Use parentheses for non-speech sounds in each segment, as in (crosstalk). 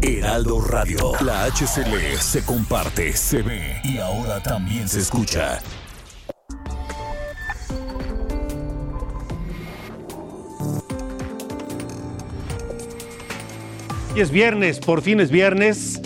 Heraldo Radio. La HCL se comparte, se ve y ahora también se escucha. Hoy es viernes, por fin es viernes.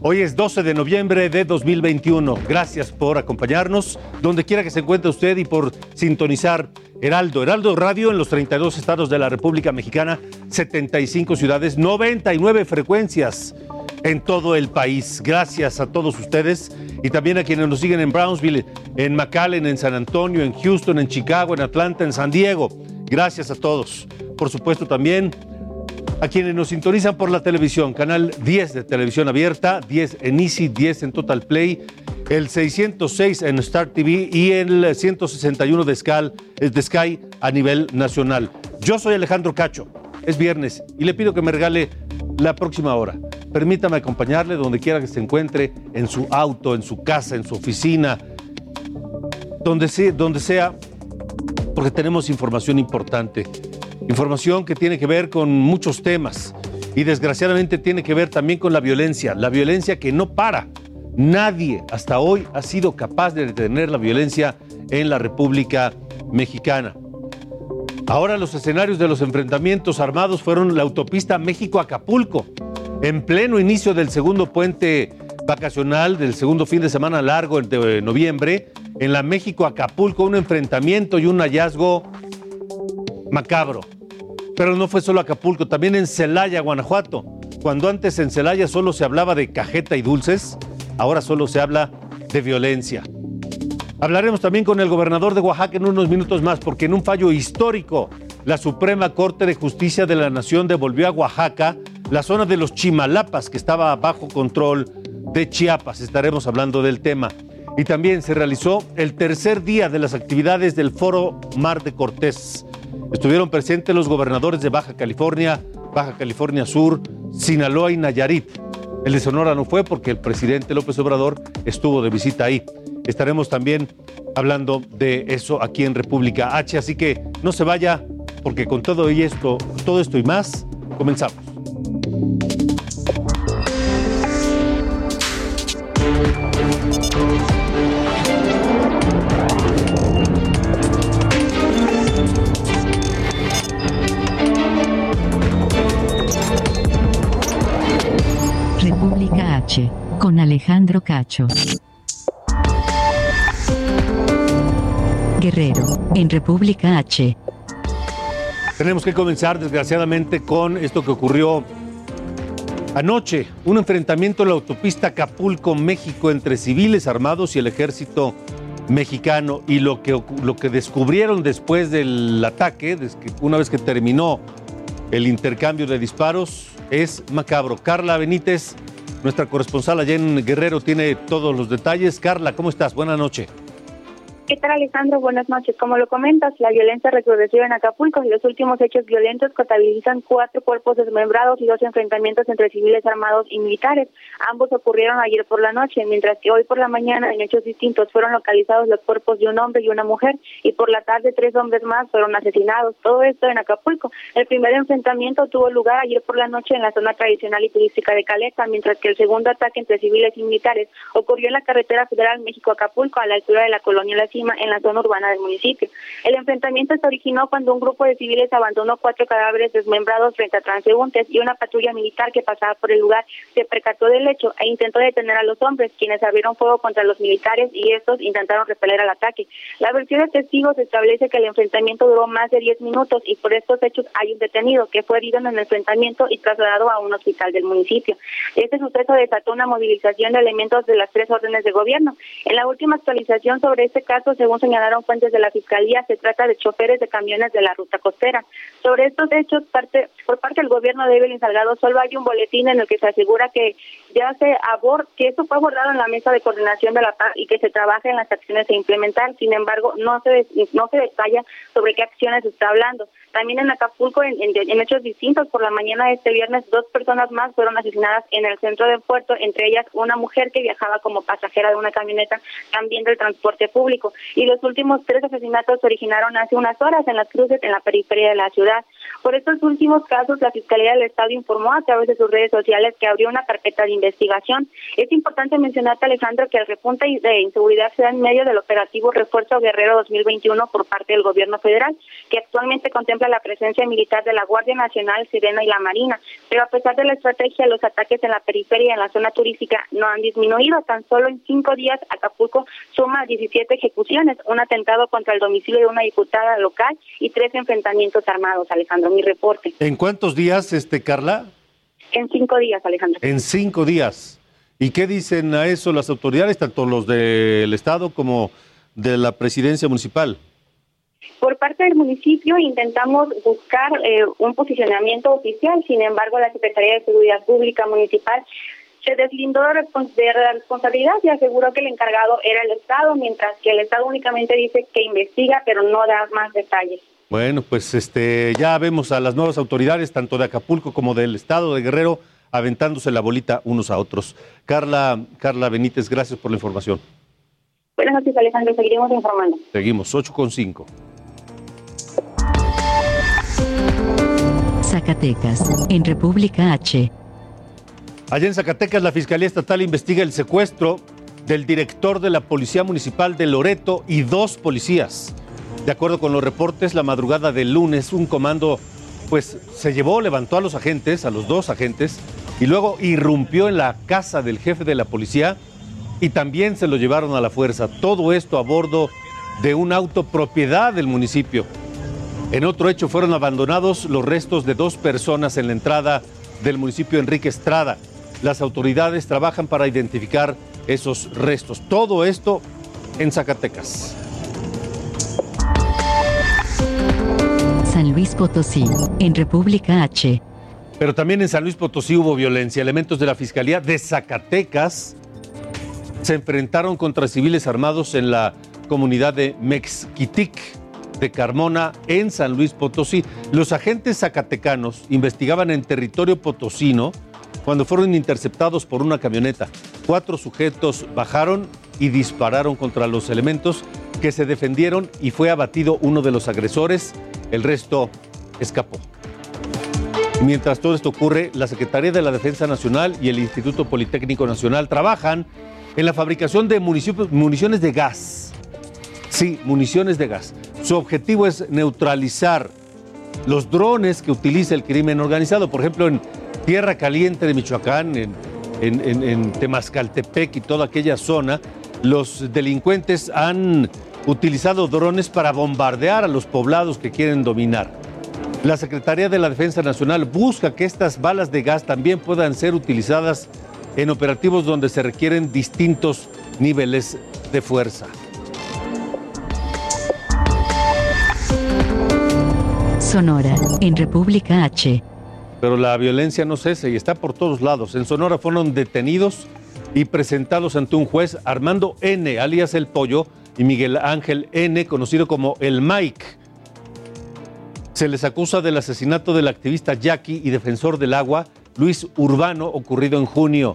Hoy es 12 de noviembre de 2021. Gracias por acompañarnos donde quiera que se encuentre usted y por sintonizar Heraldo. Heraldo Radio en los 32 estados de la República Mexicana, 75 ciudades, 99 frecuencias en todo el país. Gracias a todos ustedes y también a quienes nos siguen en Brownsville, en McAllen, en San Antonio, en Houston, en Chicago, en Atlanta, en San Diego. Gracias a todos. Por supuesto también a quienes nos sintonizan por la televisión, canal 10 de televisión abierta, 10 en Easy, 10 en Total Play, el 606 en Star TV y el 161 de Sky, de Sky a nivel nacional. Yo soy Alejandro Cacho, es viernes y le pido que me regale la próxima hora. Permítame acompañarle donde quiera que se encuentre, en su auto, en su casa, en su oficina, donde sea, donde sea porque tenemos información importante. Información que tiene que ver con muchos temas y desgraciadamente tiene que ver también con la violencia, la violencia que no para. Nadie hasta hoy ha sido capaz de detener la violencia en la República Mexicana. Ahora los escenarios de los enfrentamientos armados fueron la autopista México-Acapulco, en pleno inicio del segundo puente vacacional del segundo fin de semana largo de noviembre, en la México-Acapulco, un enfrentamiento y un hallazgo macabro. Pero no fue solo Acapulco, también en Celaya, Guanajuato. Cuando antes en Celaya solo se hablaba de cajeta y dulces, ahora solo se habla de violencia. Hablaremos también con el gobernador de Oaxaca en unos minutos más, porque en un fallo histórico, la Suprema Corte de Justicia de la Nación devolvió a Oaxaca la zona de los Chimalapas, que estaba bajo control de Chiapas. Estaremos hablando del tema. Y también se realizó el tercer día de las actividades del Foro Mar de Cortés. Estuvieron presentes los gobernadores de Baja California, Baja California Sur, Sinaloa y Nayarit. El de Sonora no fue porque el presidente López Obrador estuvo de visita ahí. Estaremos también hablando de eso aquí en República H, así que no se vaya porque con todo y esto, todo esto y más, comenzamos. Con Alejandro Cacho. Guerrero, en República H. Tenemos que comenzar, desgraciadamente, con esto que ocurrió anoche. Un enfrentamiento en la autopista Acapulco-México entre civiles armados y el ejército mexicano. Y lo que, lo que descubrieron después del ataque, una vez que terminó el intercambio de disparos, es macabro. Carla Benítez, nuestra corresponsal allá en Guerrero, tiene todos los detalles. Carla, ¿cómo estás? Buenas noches. ¿Qué tal, Alejandro? Buenas noches. Como lo comentas, la violencia recrudeció en Acapulco y los últimos hechos violentos contabilizan cuatro cuerpos desmembrados y dos enfrentamientos entre civiles armados y militares. Ambos ocurrieron ayer por la noche, mientras que hoy por la mañana, en hechos distintos, fueron localizados los cuerpos de un hombre y una mujer y por la tarde tres hombres más fueron asesinados. Todo esto en Acapulco. El primer enfrentamiento tuvo lugar ayer por la noche en la zona tradicional y turística de Caleta, mientras que el segundo ataque entre civiles y militares ocurrió en la carretera federal México-Acapulco a la altura de la colonia La en la zona urbana del municipio. El enfrentamiento se originó cuando un grupo de civiles abandonó cuatro cadáveres desmembrados frente a transeúntes y una patrulla militar que pasaba por el lugar se percató del hecho e intentó detener a los hombres, quienes abrieron fuego contra los militares y estos intentaron repeler al ataque. La versión de testigos establece que el enfrentamiento duró más de 10 minutos y por estos hechos hay un detenido que fue herido en el enfrentamiento y trasladado a un hospital del municipio. Este suceso desató una movilización de elementos de las tres órdenes de gobierno. En la última actualización sobre este caso según señalaron fuentes de la Fiscalía, se trata de choferes de camiones de la ruta costera. Sobre estos hechos, parte, por parte del gobierno de Evelyn Salgado, solo hay un boletín en el que se asegura que ya se abord, que eso fue abordado en la mesa de coordinación de la paz y que se trabaja en las acciones a implementar. Sin embargo, no se no se detalla sobre qué acciones se está hablando. También en Acapulco, en, en, hechos distintos, por la mañana de este viernes, dos personas más fueron asesinadas en el centro del puerto, entre ellas una mujer que viajaba como pasajera de una camioneta también del transporte público. Y los últimos tres asesinatos se originaron hace unas horas en las cruces en la periferia de la ciudad. Por estos últimos casos, la Fiscalía del Estado informó a través de sus redes sociales que abrió una carpeta de investigación. Es importante mencionarte, Alejandro, que el repunte de inseguridad se da en medio del operativo Refuerzo Guerrero 2021 por parte del gobierno federal, que actualmente contempla la presencia militar de la Guardia Nacional, Sirena y la Marina. Pero a pesar de la estrategia, los ataques en la periferia y en la zona turística no han disminuido. Tan solo en cinco días, Acapulco suma 17 ejecuciones, un atentado contra el domicilio de una diputada local y tres enfrentamientos armados, Alejandro. Mi reporte. ¿En cuántos días, este Carla? En cinco días, Alejandro. En cinco días. ¿Y qué dicen a eso las autoridades, tanto los del Estado como de la presidencia municipal? Por parte del municipio intentamos buscar eh, un posicionamiento oficial, sin embargo la Secretaría de Seguridad Pública Municipal se deslindó de, la responsabilidad y aseguró que el encargado era el Estado, mientras que el Estado únicamente dice que investiga, pero no da más detalles. Bueno, pues este ya vemos a las nuevas autoridades, tanto de Acapulco como del Estado de Guerrero, aventándose la bolita unos a otros. Carla, Carla Benítez, gracias por la información. Buenas noches, Alejandro. Seguiremos informando. Seguimos, 8 con 5. Zacatecas, en República H. Allá en Zacatecas, la Fiscalía Estatal investiga el secuestro del director de la Policía Municipal de Loreto y dos policías. De acuerdo con los reportes, la madrugada del lunes, un comando pues se llevó, levantó a los agentes, a los dos agentes, y luego irrumpió en la casa del jefe de la policía y también se lo llevaron a la fuerza. Todo esto a bordo de un auto propiedad del municipio. En otro hecho fueron abandonados los restos de dos personas en la entrada del municipio Enrique Estrada. Las autoridades trabajan para identificar esos restos. Todo esto en Zacatecas. San Luis Potosí, en República H. Pero también en San Luis Potosí hubo violencia. Elementos de la Fiscalía de Zacatecas se enfrentaron contra civiles armados en la comunidad de Mexquitic de Carmona en San Luis Potosí. Los agentes zacatecanos investigaban en territorio potosino cuando fueron interceptados por una camioneta. Cuatro sujetos bajaron y dispararon contra los elementos que se defendieron y fue abatido uno de los agresores. El resto escapó. Mientras todo esto ocurre, la Secretaría de la Defensa Nacional y el Instituto Politécnico Nacional trabajan en la fabricación de municiones de gas. Sí, municiones de gas. Su objetivo es neutralizar los drones que utiliza el crimen organizado. Por ejemplo, en Tierra Caliente de Michoacán, en, en, Temascaltepec y toda aquella zona, los delincuentes han utilizado drones para bombardear a los poblados que quieren dominar. La Secretaría de la Defensa Nacional busca que estas balas de gas también puedan ser utilizadas en operativos donde se requieren distintos niveles de fuerza. Sonora, en República H. Pero la violencia no cesa y está por todos lados. En Sonora fueron detenidos y presentados ante un juez Armando N., alias El Pollo, y Miguel Ángel N., conocido como El Mike. Se les acusa del asesinato del activista Jackie y defensor del agua Luis Urbano, ocurrido en junio.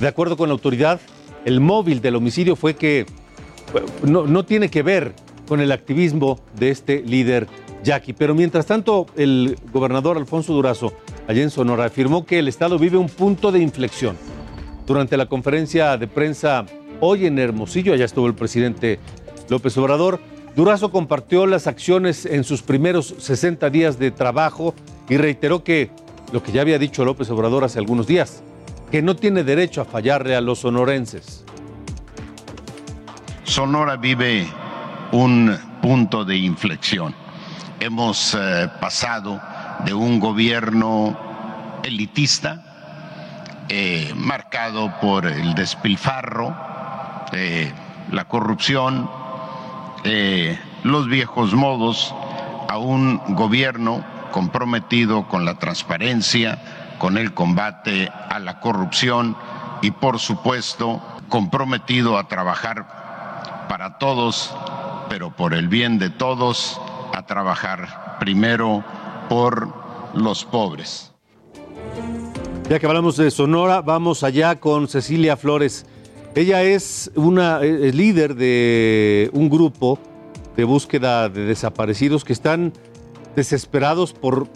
De acuerdo con la autoridad, el móvil del homicidio fue que no, no tiene que ver con el activismo de este líder Jackie. Pero mientras tanto, el gobernador Alfonso Durazo, allá en Sonora, afirmó que el Estado vive un punto de inflexión. Durante la conferencia de prensa hoy en Hermosillo, allá estuvo el presidente López Obrador, Durazo compartió las acciones en sus primeros 60 días de trabajo y reiteró que lo que ya había dicho López Obrador hace algunos días, que no tiene derecho a fallarle a los sonorenses. Sonora vive un punto de inflexión hemos eh, pasado de un gobierno elitista, eh, marcado por el despilfarro, eh, la corrupción, los viejos modos a un gobierno comprometido con la transparencia, con el combate a la corrupción y por supuesto comprometido a trabajar para todos, pero por el bien de todos, a trabajar primero por los pobres. Ya que hablamos de Sonora, vamos allá con Cecilia Flores. Ella es una líder de un grupo de búsqueda de desaparecidos que están desesperados por,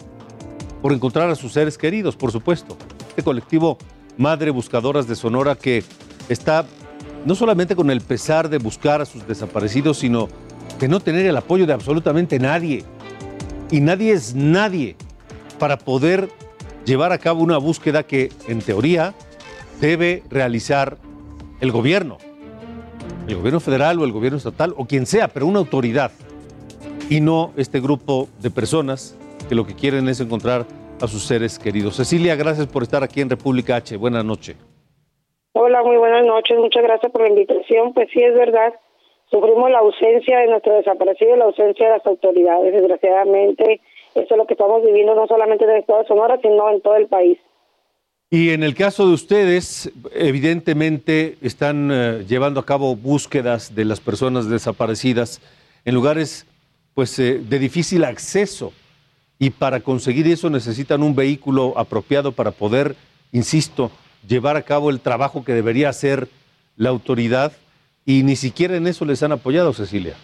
por encontrar a sus seres queridos, por supuesto. Este colectivo Madre Buscadoras de Sonora que está no solamente con el pesar de buscar a sus desaparecidos, sino de no tener el apoyo de absolutamente nadie. Y nadie es nadie para poder llevar a cabo una búsqueda que, en teoría, debe realizar el gobierno. El gobierno federal o el gobierno estatal o quien sea, pero una autoridad. Y no este grupo de personas que lo que quieren es encontrar a sus seres queridos. Cecilia, gracias por estar aquí en República H. Buenas noches. Hola, muy buenas noches. Muchas gracias por la invitación. Pues sí, es verdad. Sufrimos la ausencia de nuestro desaparecido y la ausencia de las autoridades. Desgraciadamente, eso es lo que estamos viviendo no solamente en el estado de Sonora, sino en todo el país. Y en el caso de ustedes, evidentemente están eh, llevando a cabo búsquedas de las personas desaparecidas en lugares pues, eh, de difícil acceso. Y para conseguir eso necesitan un vehículo apropiado para poder, insisto, llevar a cabo el trabajo que debería hacer la autoridad. Y ni siquiera en eso les han apoyado, Cecilia.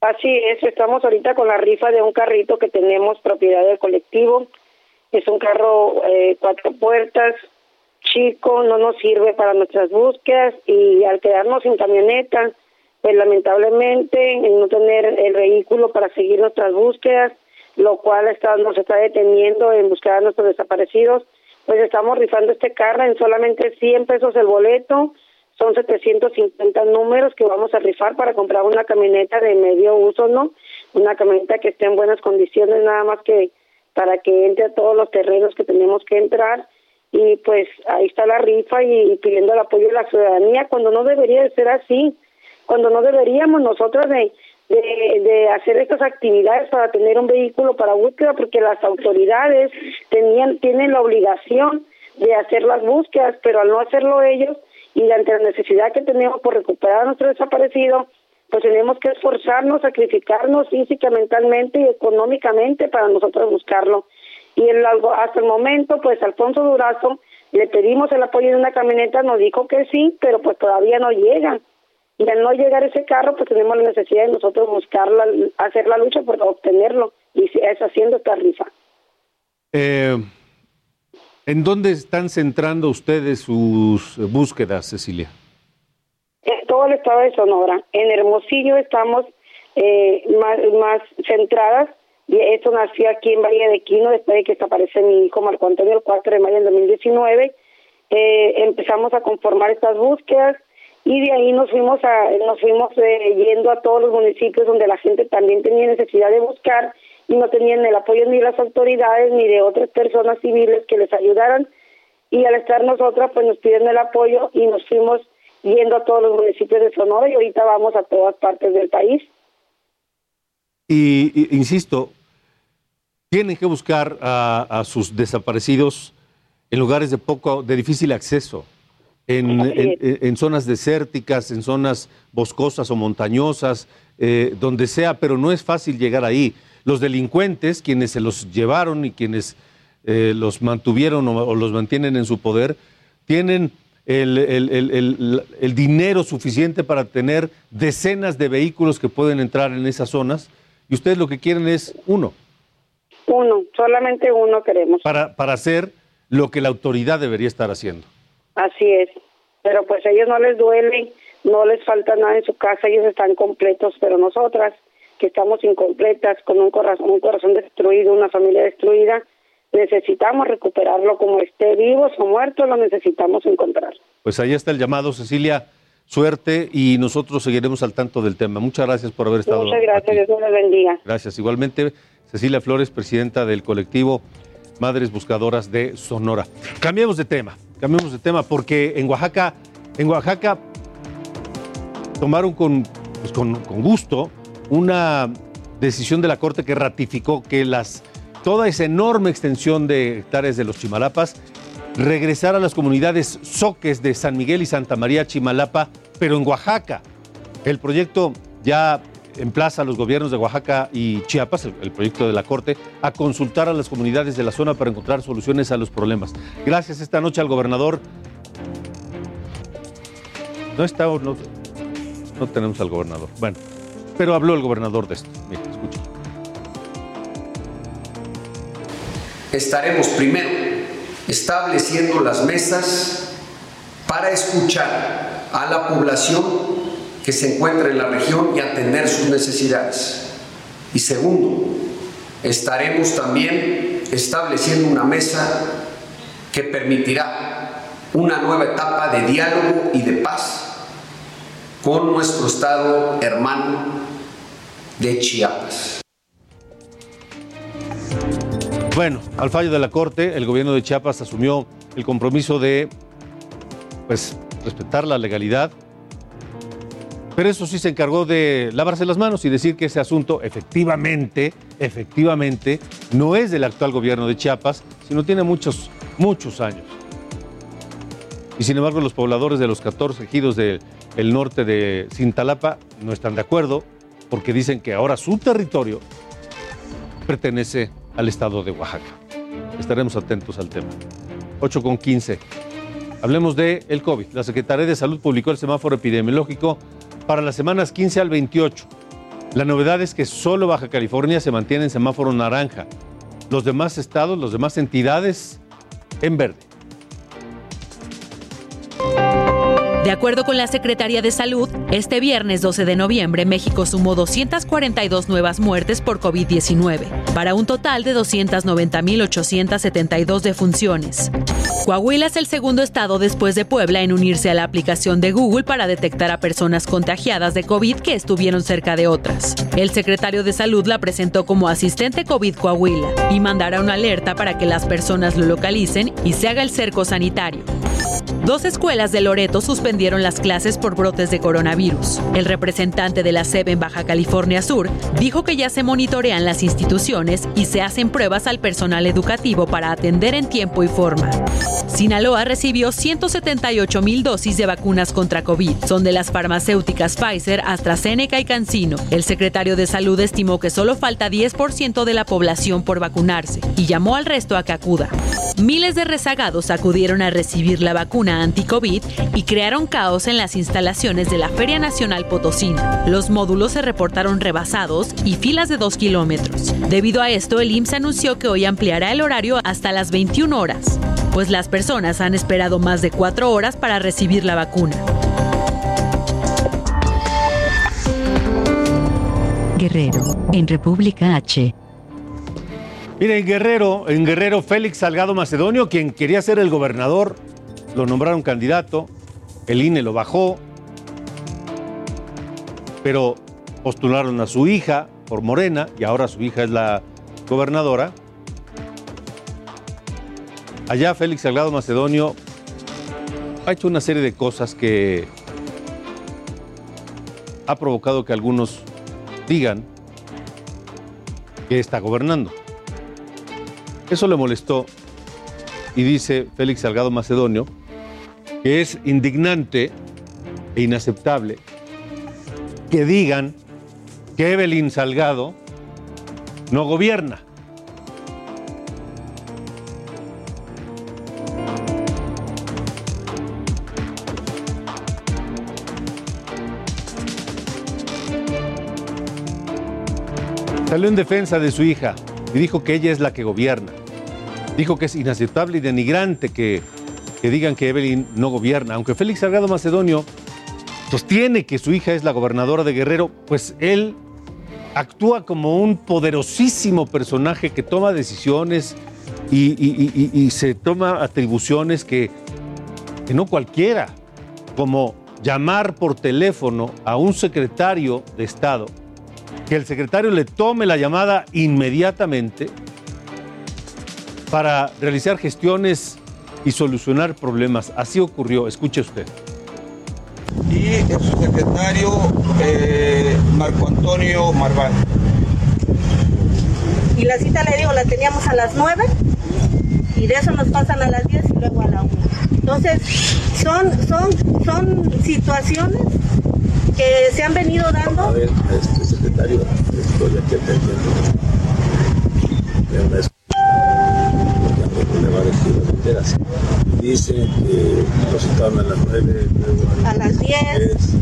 Así es, estamos ahorita con la rifa de un carrito que tenemos propiedad del colectivo. Es un carro eh, cuatro puertas, chico, no nos sirve para nuestras búsquedas y al quedarnos sin camioneta, pues lamentablemente en no tener el vehículo para seguir nuestras búsquedas, lo cual está, nos está deteniendo en buscar a nuestros desaparecidos, pues estamos rifando este carro en solamente 100 pesos el boleto, son 750 números que vamos a rifar para comprar una camioneta de medio uso, ¿no? Una camioneta que esté en buenas condiciones, nada más que para que entre a todos los terrenos que tenemos que entrar. Y pues ahí está la rifa y, pidiendo el apoyo de la ciudadanía cuando no debería de ser así, cuando no deberíamos nosotros de, de, hacer estas actividades para tener un vehículo para búsqueda porque las autoridades tenían tienen la obligación de hacer las búsquedas, pero al no hacerlo ellos y ante la necesidad que tenemos por recuperar a nuestro desaparecido, pues tenemos que esforzarnos, sacrificarnos física, mentalmente y económicamente para nosotros buscarlo. Y el, hasta el momento, pues Alfonso Durazo, le pedimos el apoyo de una camioneta, nos dijo que sí, pero pues todavía no llega. Y al no llegar ese carro, pues tenemos la necesidad de nosotros buscarla, hacer la lucha por obtenerlo. Y es haciendo esta rifa. Eh, ¿En dónde están centrando ustedes sus búsquedas, Cecilia? En todo el estado de Sonora. En Hermosillo estamos eh, más, más centradas. Y esto nació aquí en Valle de Quino después de que desaparece mi hijo Marco Antonio el 4 de mayo del 2019. Eh, empezamos a conformar estas búsquedas y de ahí nos fuimos a nos fuimos eh, yendo a todos los municipios donde la gente también tenía necesidad de buscar y no tenían el apoyo ni de las autoridades ni de otras personas civiles que les ayudaran y al estar nosotras pues nos piden el apoyo y nos fuimos yendo a todos los municipios de Sonora y ahorita vamos a todas partes del país. Y, y insisto, tienen que buscar a, a, sus desaparecidos en lugares de poco, de difícil acceso, en, en, en zonas desérticas, en zonas boscosas o montañosas, eh, donde sea, pero no es fácil llegar ahí. Los delincuentes, quienes se los llevaron y quienes eh, los mantuvieron o, o los mantienen en su poder, tienen el, el, el, el, dinero suficiente para tener decenas de vehículos que pueden entrar en esas zonas y ustedes lo que quieren es uno. Uno, solamente uno queremos. Para, para hacer lo que la autoridad debería estar haciendo. Así es, pero pues a ellos no les duele, no les falta nada en su casa, ellos están completos, pero nosotras que estamos incompletas, con un corazón, un corazón destruido, una familia destruida, necesitamos recuperarlo como esté vivos o muertos, lo necesitamos encontrar. Pues ahí está el llamado, Cecilia. Suerte y nosotros seguiremos al tanto del tema. Muchas gracias por haber estado. Muchas gracias, aquí. Dios les bendiga. Gracias. Igualmente, Cecilia Flores, presidenta del colectivo Madres Buscadoras de Sonora. Cambiemos de tema, cambiemos de tema porque en Oaxaca, en Oaxaca tomaron con pues con, con gusto una decisión de la Corte que ratificó que las, toda esa enorme extensión de hectáreas de los Chimalapas regresara a las comunidades soques de San Miguel y Santa María Chimalapa, pero en Oaxaca. El proyecto ya emplaza a los gobiernos de Oaxaca y Chiapas, el, proyecto de la Corte, a consultar a las comunidades de la zona para encontrar soluciones a los problemas. Gracias esta noche al gobernador. No está, no, no tenemos al gobernador. Bueno, pero habló el gobernador de esto. Mira, escucha. Estaremos primero estableciendo las mesas para escuchar a la población que se encuentra en la región y atender sus necesidades. Y segundo, estaremos también estableciendo una mesa que permitirá una nueva etapa de diálogo y de paz con nuestro estado hermano de Chiapas. Bueno, al fallo de la Corte, el gobierno de Chiapas asumió el compromiso de pues, respetar la legalidad, pero eso sí se encargó de lavarse las manos y decir que ese asunto efectivamente, efectivamente, no es del actual gobierno de Chiapas, sino tiene muchos, muchos años. Y sin embargo, los pobladores de los 14 ejidos del norte de Cintalapa no están de acuerdo porque dicen que ahora su territorio pertenece al estado de Oaxaca. Estaremos atentos al tema. 8 con 15. Hablemos de el COVID. La Secretaría de Salud publicó el semáforo epidemiológico para las semanas 15 al 28. La novedad es que solo Baja California se mantiene en semáforo naranja. Los demás estados, las demás entidades en verde. De acuerdo con la Secretaría de Salud, este viernes 12 de noviembre México sumó 242 nuevas muertes por COVID-19, para un total de 290.872 defunciones. Coahuila es el segundo estado después de Puebla en unirse a la aplicación de Google para detectar a personas contagiadas de COVID que estuvieron cerca de otras. El secretario de Salud la presentó como asistente COVID Coahuila y mandará una alerta para que las personas lo localicen y se haga el cerco sanitario. Dos escuelas de Loreto suspendieron las clases por brotes de coronavirus. El representante de la SEB en Baja California Sur dijo que ya se monitorean las instituciones y se hacen pruebas al personal educativo para atender en tiempo y forma. Sinaloa recibió 178 mil dosis de vacunas contra COVID. Son de las farmacéuticas Pfizer, AstraZeneca y CanSino. El secretario de Salud estimó que solo falta 10% de la población por vacunarse y llamó al resto a que acuda. Miles de rezagados acudieron a recibir la vacuna anti-COVID y crearon caos en las instalaciones de la Feria Nacional Potosina. Los módulos se reportaron rebasados y filas de dos kilómetros. Debido a esto, el IMSS anunció que hoy ampliará el horario hasta las 21 horas, pues las personas han esperado más de cuatro horas para recibir la vacuna. Guerrero, en República H. Mire, en Guerrero, en Guerrero, Félix Salgado Macedonio, quien quería ser el gobernador, lo nombraron candidato, el INE lo bajó, pero postularon a su hija por Morena y ahora su hija es la gobernadora. Allá Félix Salgado Macedonio ha hecho una serie de cosas que ha provocado que algunos digan que está gobernando. Eso le molestó y dice Félix Salgado Macedonio que es indignante e inaceptable que digan que Evelyn Salgado no gobierna. Salió en defensa de su hija y dijo que ella es la que gobierna. Dijo que es inaceptable y denigrante que, que digan que Evelyn no gobierna. Aunque Félix Salgado Macedonio sostiene que su hija es la gobernadora de Guerrero, pues él actúa como un poderosísimo personaje que toma decisiones y, y- se toma atribuciones que, que no cualquiera, como llamar por teléfono a un secretario de Estado, que el secretario le tome la llamada inmediatamente para realizar gestiones y solucionar problemas. Así ocurrió, escuche usted. y el subsecretario eh, Marco Antonio Marván. Y la cita, le digo, la teníamos a las 9 y de eso nos pasan a las 10 y luego a la 1. Entonces, son, son, son situaciones que se han venido dando. A ver, este estoy aquí atendiendo. Una le va a decir las enteras. Dice que nos a las 9, luego a, a las 10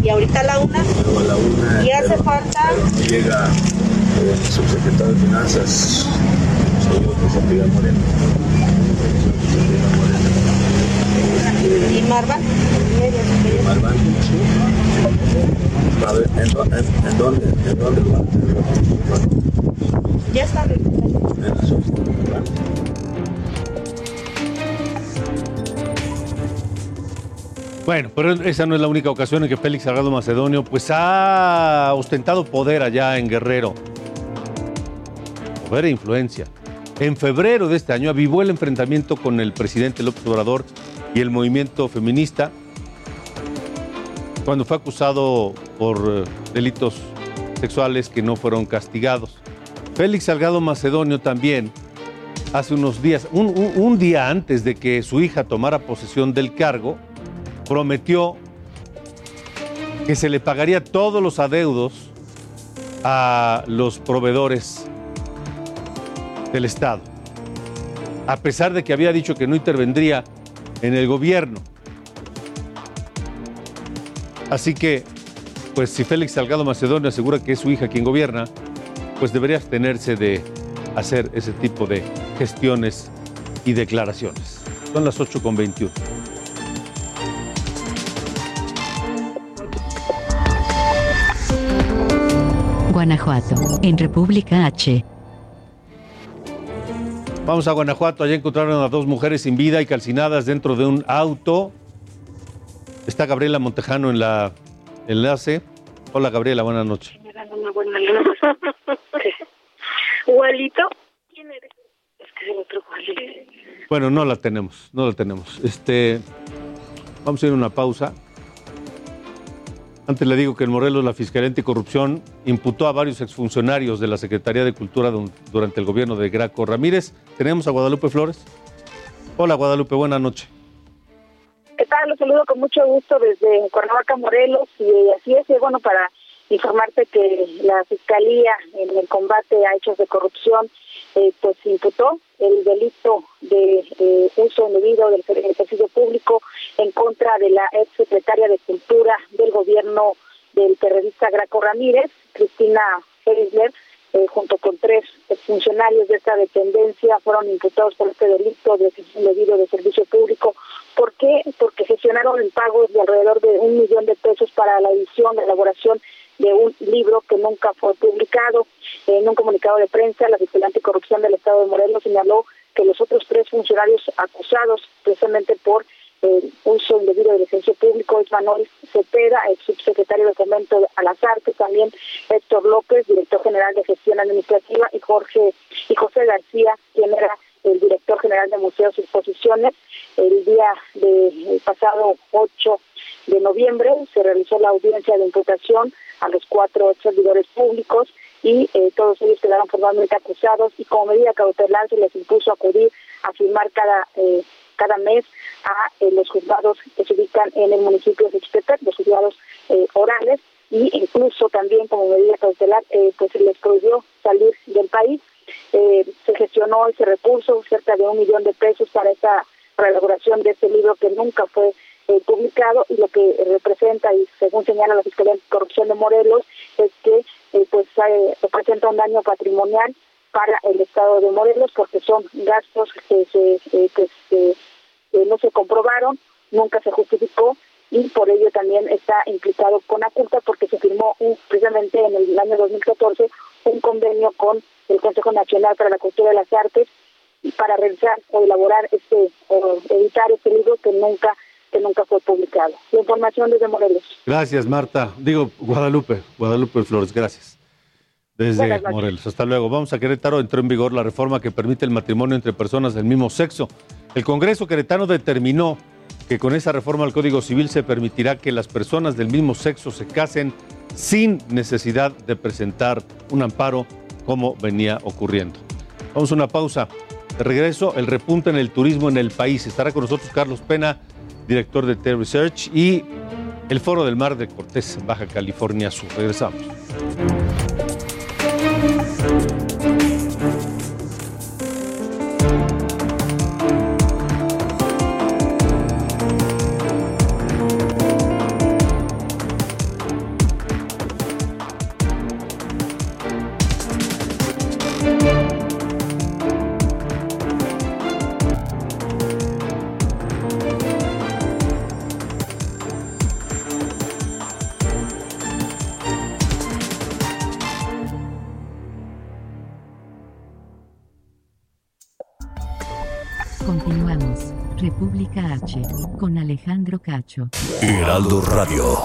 y ahorita a la 1. Luego a la 1. Y hace falta. No llega eh, el subsecretario de Finanzas, señor José Miguel Moreno. ¿Y Marvan? A ver, ¿en, dónde, en, en dónde, en dónde lo? Ya está. En la. Bueno, pero esa no es la única ocasión en que Félix Salgado Macedonio pues ha ostentado poder allá en Guerrero. Poder e influencia. En febrero de este año avivó el enfrentamiento con el presidente López Obrador y el movimiento feminista cuando fue acusado por eh, delitos sexuales que no fueron castigados. Félix Salgado Macedonio también, hace unos días, un, un- un día antes de que su hija tomara posesión del cargo, prometió que se le pagaría todos los adeudos a los proveedores del Estado, a pesar de que había dicho que no intervendría en el gobierno. Así que, pues si Félix Salgado Macedonio asegura que es su hija quien gobierna, pues debería abstenerse de hacer ese tipo de gestiones y declaraciones. Son las 8 con 21. Guanajuato, en República H. Vamos a Guanajuato, allá encontraron a dos mujeres sin vida y calcinadas dentro de un auto. Está Gabriela Montejano en la enlace. Hola Gabriela, buenas noches. Una buena luz. (laughs) ¿Walito? ¿Quién eres? Es que es otro Walito. Bueno, no la tenemos, no la tenemos. Este, vamos a ir a una pausa. Antes le digo que en Morelos la Fiscalía Anticorrupción imputó a varios exfuncionarios de la Secretaría de Cultura durante el gobierno de Graco Ramírez. Tenemos a Guadalupe Flores. Hola Guadalupe, buenas noches. ¿Qué tal? Saludo con mucho gusto desde Cuernavaca, Morelos. Y así es, y bueno, para informarte que la Fiscalía en el combate a hechos de corrupción eh, pues imputó el delito de eh, uso indebido del ejercicio público en contra de la ex secretaria de Cultura del gobierno del periodista Graco Ramírez, Cristina Ferisler, eh, junto con tres funcionarios de esta dependencia fueron imputados por este delito de indebido de servicio público. ¿Por qué? Porque gestionaron el pago de alrededor de un millón de pesos para la edición, la elaboración de un libro que nunca fue publicado. En un comunicado de prensa, la Fiscalía Anticorrupción del Estado de Morelos señaló que los otros tres funcionarios acusados precisamente por el uso indebido del ejercicio público es Manuel Cepeda, el subsecretario de Fomento a las Artes, también Héctor López, director general de Gestión Administrativa, y Jorge y José García, quien era el director general de Museos y Exposiciones. El día de el pasado 8 de noviembre se realizó la audiencia de imputación a los cuatro servidores públicos y eh, todos ellos quedaron formalmente acusados y como medida cautelar se les impuso acudir a firmar cada eh, cada mes a eh, los juzgados que se ubican en el municipio de Ixtepec, los juzgados eh, orales y incluso también como medida cautelar eh, pues se les prohibió salir del país. Eh, se gestionó ese recurso, cerca de un millón de pesos para la elaboración de este libro que nunca fue publicado y lo que representa y según señala la Fiscalía de Corrupción de Morelos es que pues representa un daño patrimonial para el Estado de Morelos porque son gastos que eh, que se eh, no se comprobaron, nunca se justificó y por ello también está implicado con Aculta porque se firmó un- precisamente en el año 2014 un convenio con el Consejo Nacional para la Cultura de las Artes para realizar o elaborar este o editar este libro que nunca que nunca fue publicado. La información desde Morelos. Gracias, Marta. Digo, Guadalupe, Guadalupe Flores, gracias. Desde. Morelos. Hasta luego. Vamos a Querétaro. Entró en vigor la reforma que permite el matrimonio entre personas del mismo sexo. El Congreso queretano determinó que con esa reforma al Código Civil se permitirá que las personas del mismo sexo se casen sin necesidad de presentar un amparo como venía ocurriendo. Vamos a una pausa. De regreso, el repunte en el turismo en el país. Estará con nosotros Carlos Pena, director de T Research, y el Foro del Mar de Cortés, Baja California Sur. Regresamos. Continuamos. Alejandro Cacho. Heraldo Radio.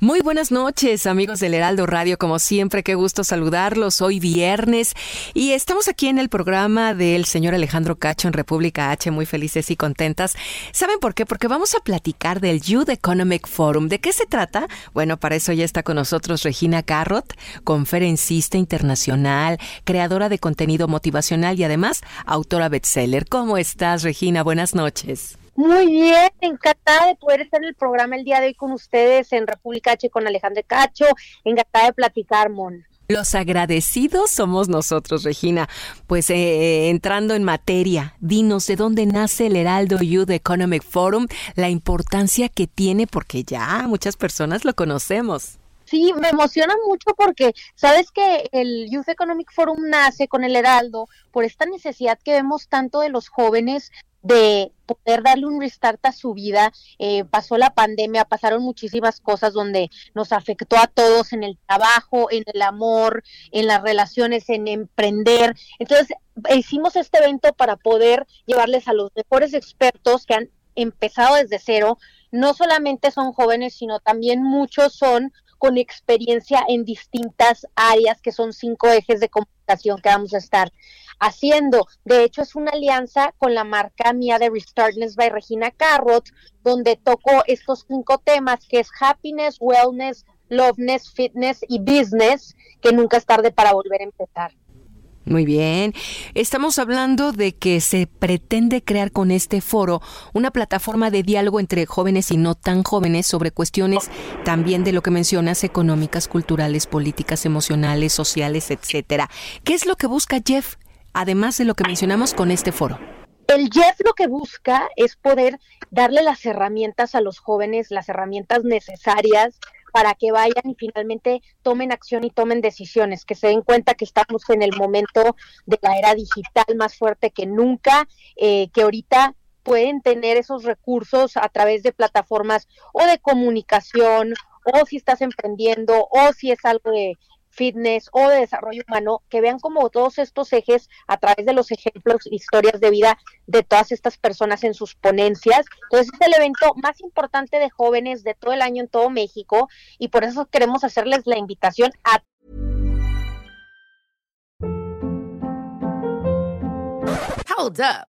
Muy buenas noches, amigos del Heraldo Radio. Como siempre, qué gusto saludarlos. Hoy viernes y estamos aquí en el programa del señor Alejandro Cacho en República H, muy felices y contentas. ¿Saben por qué? Porque vamos a platicar del Youth Economic Forum. ¿De qué se trata? Bueno, para eso ya está con nosotros Regina Carrot, conferencista internacional, creadora de contenido motivacional y además autora bestseller. ¿Cómo estás, Regina? Buenas noches. Muy bien, encantada de poder estar en el programa el día de hoy con ustedes en República H con Alejandro Cacho. Encantada de platicar, Mon. Los agradecidos somos nosotros, Regina. Pues eh, entrando en materia, dinos de dónde nace el Heraldo Youth Economic Forum, la importancia que tiene, porque ya muchas personas lo conocemos. Sí, me emociona mucho porque sabes que el Youth Economic Forum nace con el Heraldo por esta necesidad que vemos tanto de los jóvenes de poder darle un restart a su vida. Eh, pasó la pandemia, pasaron muchísimas cosas donde nos afectó a todos en el trabajo, en el amor, en las relaciones, en emprender. Entonces, hicimos este evento para poder llevarles a los mejores expertos que han empezado desde cero. No solamente son jóvenes, sino también muchos son con experiencia en distintas áreas, que son cinco ejes de comunicación que vamos a estar haciendo. De hecho, es una alianza con la marca mía de Restartness by Regina Carrot, donde toco estos cinco temas, que es happiness, wellness, loveness, fitness y business, que nunca es tarde para volver a empezar. Muy bien. Estamos hablando de que se pretende crear con este foro una plataforma de diálogo entre jóvenes y no tan jóvenes sobre cuestiones también de lo que mencionas económicas, culturales, políticas, emocionales, sociales, etcétera. ¿Qué es lo que busca Jeff además de lo que mencionamos con este foro? El Jeff lo que busca es poder darle las herramientas a los jóvenes, las herramientas necesarias para que vayan y finalmente tomen acción y tomen decisiones, que se den cuenta que estamos en el momento de la era digital más fuerte que nunca, eh, que ahorita pueden tener esos recursos a través de plataformas o de comunicación o si estás emprendiendo o si es algo de fitness o de desarrollo humano, que vean como todos estos ejes a través de los ejemplos, historias de vida de todas estas personas en sus ponencias. Entonces es el evento más importante de jóvenes de todo el año en todo México y por eso queremos hacerles la invitación a... Hold up.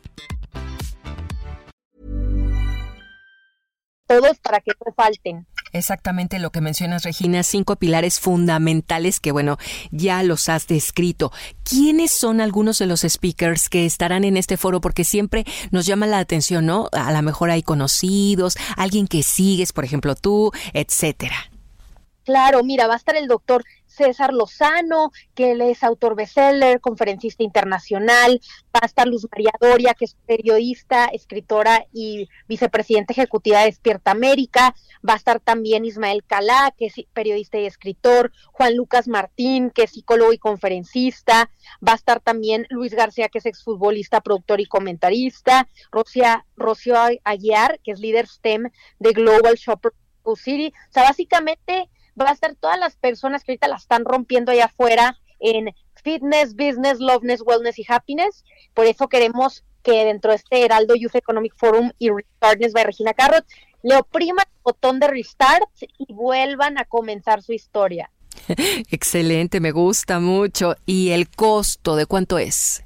Todos para que no falten. Exactamente lo que mencionas, Regina, cinco pilares fundamentales que, bueno, ya los has descrito. ¿Quiénes son algunos de los speakers que estarán en este foro? Porque siempre nos llama la atención, ¿no? A lo mejor hay conocidos, alguien que sigues, por ejemplo, tú, etcétera. Claro, mira, va a estar el doctor César Lozano, que él es autor bestseller, conferencista internacional, va a estar Luz María Doria, que es periodista, escritora y vicepresidenta ejecutiva de Despierta América, va a estar también Ismael Calá, que es periodista y escritor, Juan Lucas Martín, que es psicólogo y conferencista, va a estar también Luis García, que es exfutbolista, productor y comentarista, Rocia, Rocío Aguiar, que es líder STEM de Global Shopper City, o sea, básicamente va a estar todas las personas que ahorita la están rompiendo allá afuera en fitness, business, loveness, wellness y happiness. Por eso queremos que dentro de este Heraldo Youth Economic Forum y Restartness by Regina Carrot le opriman el botón de restart y vuelvan a comenzar su historia. (laughs) Excelente, me gusta mucho. ¿Y el costo de cuánto es?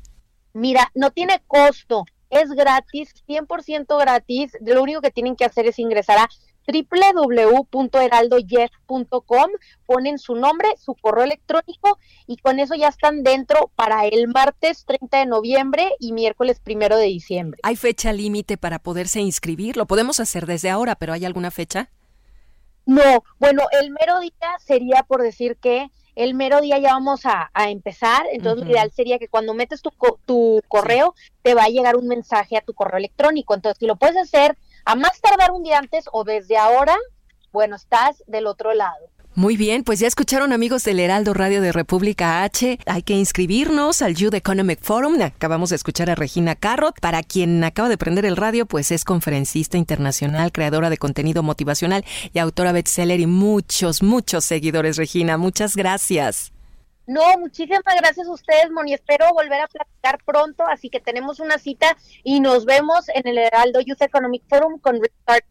Mira, no tiene costo, es gratis, 100% gratis. Lo único que tienen que hacer es ingresar a www.heraldojeff.com, ponen su nombre, su correo electrónico y con eso ya están dentro para el martes 30 de noviembre y miércoles 1 de diciembre. ¿Hay fecha límite para poderse inscribir? Lo podemos hacer desde ahora, pero ¿hay alguna fecha? No, bueno, el mero día sería por decir que el mero día ya vamos a, empezar, entonces lo ideal sería que cuando metes tu, tu correo te va a llegar un mensaje a tu correo electrónico, entonces si lo puedes hacer a más tardar un día antes o desde ahora, bueno, estás del otro lado. Muy bien, pues ya escucharon amigos del Heraldo Radio de República H. Hay que inscribirnos al Youth Economic Forum. Acabamos de escuchar a Regina Carrot. Para quien acaba de prender el radio, pues es conferencista internacional, creadora de contenido motivacional y autora bestseller y muchos, muchos seguidores, Regina. Muchas gracias. No, muchísimas gracias a ustedes, Moni. Espero volver a platicar pronto, así que tenemos una cita y nos vemos en el Heraldo Youth Economic Forum con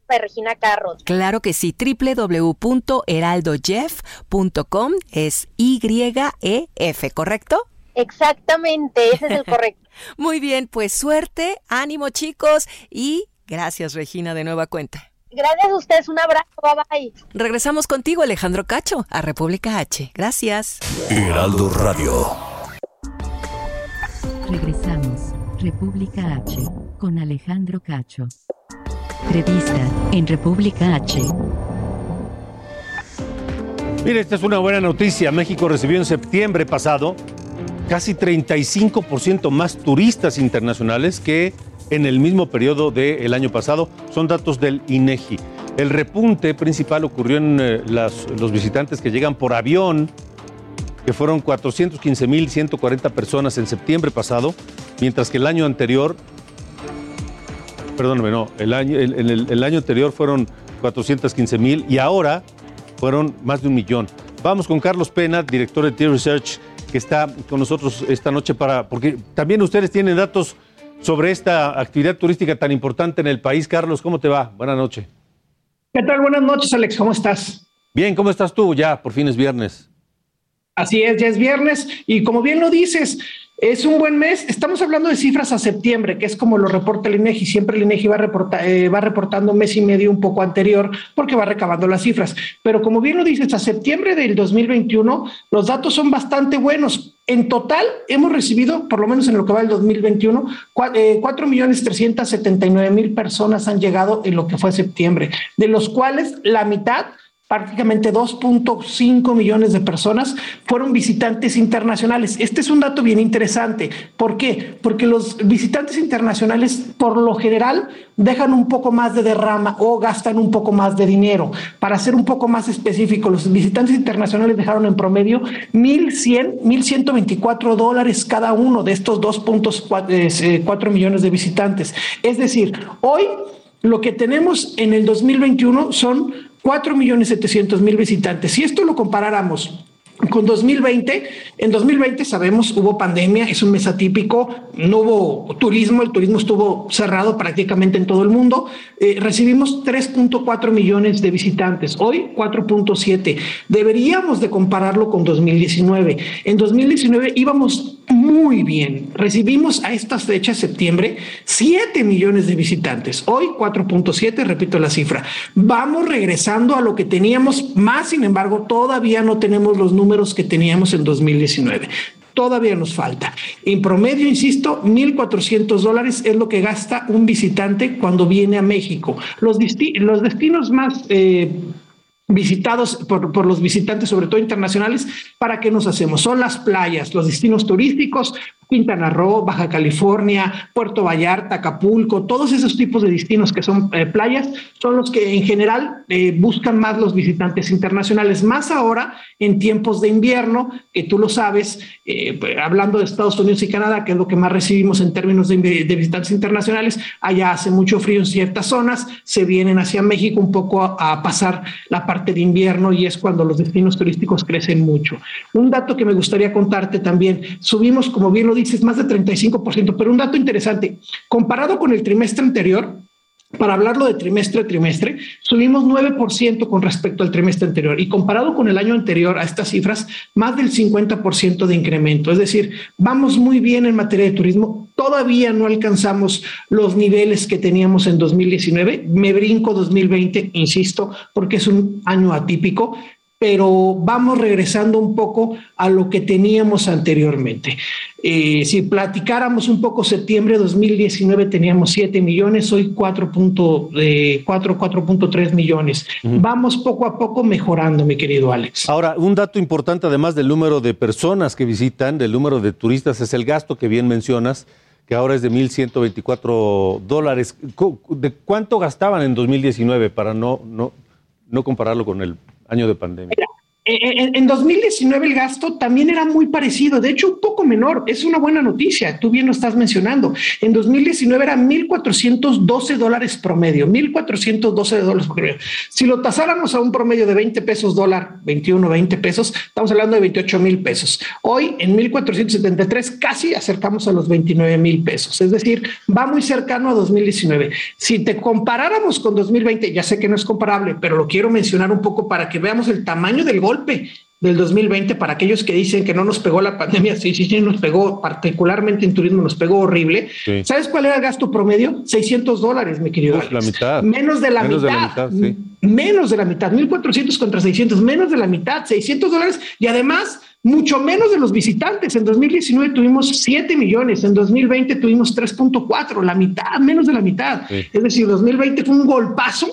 Regina Carros. Claro que sí, www.heraldojeff.com es Y-E-F, ¿correcto? Exactamente, ese es el correcto. (laughs) Muy bien, pues suerte, ánimo chicos y gracias Regina de nueva cuenta. Gracias a ustedes, un abrazo, bye bye. Regresamos contigo, Alejandro Cacho, a República H. Gracias. Heraldo Radio. Regresamos, República H, con Alejandro Cacho. Revista en República H. Mire, esta es una buena noticia. México recibió en septiembre pasado casi 35% más turistas internacionales que en el mismo periodo del año pasado. Son datos del INEGI. El repunte principal ocurrió en eh, los visitantes que llegan por avión, que fueron 415.140 personas en septiembre pasado, mientras que el año anterior, perdóname, no, el año, el, año anterior fueron 415.000 y ahora fueron más de un millón. Vamos con Carlos Pena, director de T-Research, que está con nosotros esta noche para, porque también ustedes tienen datos sobre esta actividad turística tan importante en el país. Carlos, ¿cómo te va? Buenas noches. ¿Qué tal? Buenas noches, Alex. ¿Cómo estás? Bien, ¿cómo estás tú? Ya, por fin es viernes. Así es, ya es viernes y como bien lo dices, es un buen mes. Estamos hablando de cifras a septiembre, que es como lo reporta el INEGI. Siempre el INEGI va, eh, va reportando un mes y medio un poco anterior porque va recabando las cifras. Pero como bien lo dices, a septiembre del 2021 los datos son bastante buenos. En total hemos recibido, por lo menos en lo que va el 2021, 4 millones 379 mil personas han llegado en lo que fue septiembre, de los cuales la mitad prácticamente 2.5 millones de personas fueron visitantes internacionales. Este es un dato bien interesante. ¿Por qué? Porque los visitantes internacionales por lo general dejan un poco más de derrama o gastan un poco más de dinero. Para ser un poco más específico, los visitantes internacionales dejaron en promedio 1.100, 1.124 dólares cada uno de estos 2.4 eh, millones de visitantes. Es decir, hoy lo que tenemos en el 2021 son 4 millones 700 mil visitantes. Si esto lo comparáramos con 2020, en 2020 sabemos hubo pandemia, es un mes atípico, no hubo turismo, el turismo estuvo cerrado prácticamente en todo el mundo. Eh, recibimos 3.4 millones de visitantes, hoy 4.7. Deberíamos de compararlo con 2019. En 2019 íbamos muy bien. Recibimos a estas fechas, septiembre, 7 millones de visitantes. Hoy 4.7, repito la cifra. Vamos regresando a lo que teníamos más, sin embargo, todavía no tenemos los números que teníamos en 2019 todavía nos falta. En promedio, insisto, 1.400 dólares es lo que gasta un visitante cuando viene a México. Los, destinos más... Eh, visitados por, los visitantes, sobre todo internacionales, ¿para qué nos hacemos? Son las playas, los destinos turísticos, Quintana Roo, Baja California, Puerto Vallarta, Acapulco, todos esos tipos de destinos que son eh, playas son los que en general eh, buscan más los visitantes internacionales, más ahora en tiempos de invierno, que tú lo sabes, eh, pues, hablando de Estados Unidos y Canadá, que es lo que más recibimos en términos de, visitantes internacionales, allá hace mucho frío en ciertas zonas, se vienen hacia México un poco a, a pasar la parte de invierno y es cuando los destinos turísticos crecen mucho. Un dato que me gustaría contarte también, subimos, como bien lo dices, más de 35%, pero un dato interesante, comparado con el trimestre anterior, para hablarlo de trimestre a trimestre, subimos 9% con respecto al trimestre anterior y comparado con el año anterior a estas cifras, más del 50% de incremento. Es decir, vamos muy bien en materia de turismo. Todavía no alcanzamos los niveles que teníamos en 2019. Me brinco 2020, insisto, porque es un año atípico, pero vamos regresando un poco a lo que teníamos anteriormente. Eh, si platicáramos un poco, septiembre de 2019 teníamos 7 millones, hoy 4.3 millones. Uh -huh. Vamos poco a poco mejorando, mi querido Alex. Ahora, un dato importante, además del número de personas que visitan, del número de turistas, es el gasto que bien mencionas que ahora es de 1.124 dólares. ¿De cuánto gastaban en 2019 para no, no, no compararlo con el año de pandemia. En, 2019 el gasto también era muy parecido, de hecho un poco menor. Es una buena noticia, tú bien lo estás mencionando. En 2019 era 1.412 dólares promedio, 1.412 dólares promedio. Si lo tasáramos a un promedio de 20 pesos dólar, 21, 20 pesos, estamos hablando de 28 mil pesos. Hoy en 1.473 casi acercamos a los 29 mil pesos, es decir, va muy cercano a 2019. Si te comparáramos con 2020, ya sé que no es comparable, pero lo quiero mencionar un poco para que veamos el tamaño del gol golpe del 2020 para aquellos que dicen que no nos pegó la pandemia, (laughs) sí, sí, sí, nos pegó, particularmente en turismo, nos pegó horrible. Sí. ¿Sabes cuál era el gasto promedio? 600 dólares, mi querido. Uf, la mitad. Menos de la menos mitad. De la mitad sí. Menos de la mitad, 1400 contra 600, menos de la mitad, 600 dólares y además mucho menos de los visitantes. En 2019 tuvimos 7 millones, en 2020 tuvimos 3.4, la mitad, menos de la mitad. Sí. Es decir, 2020 fue un golpazo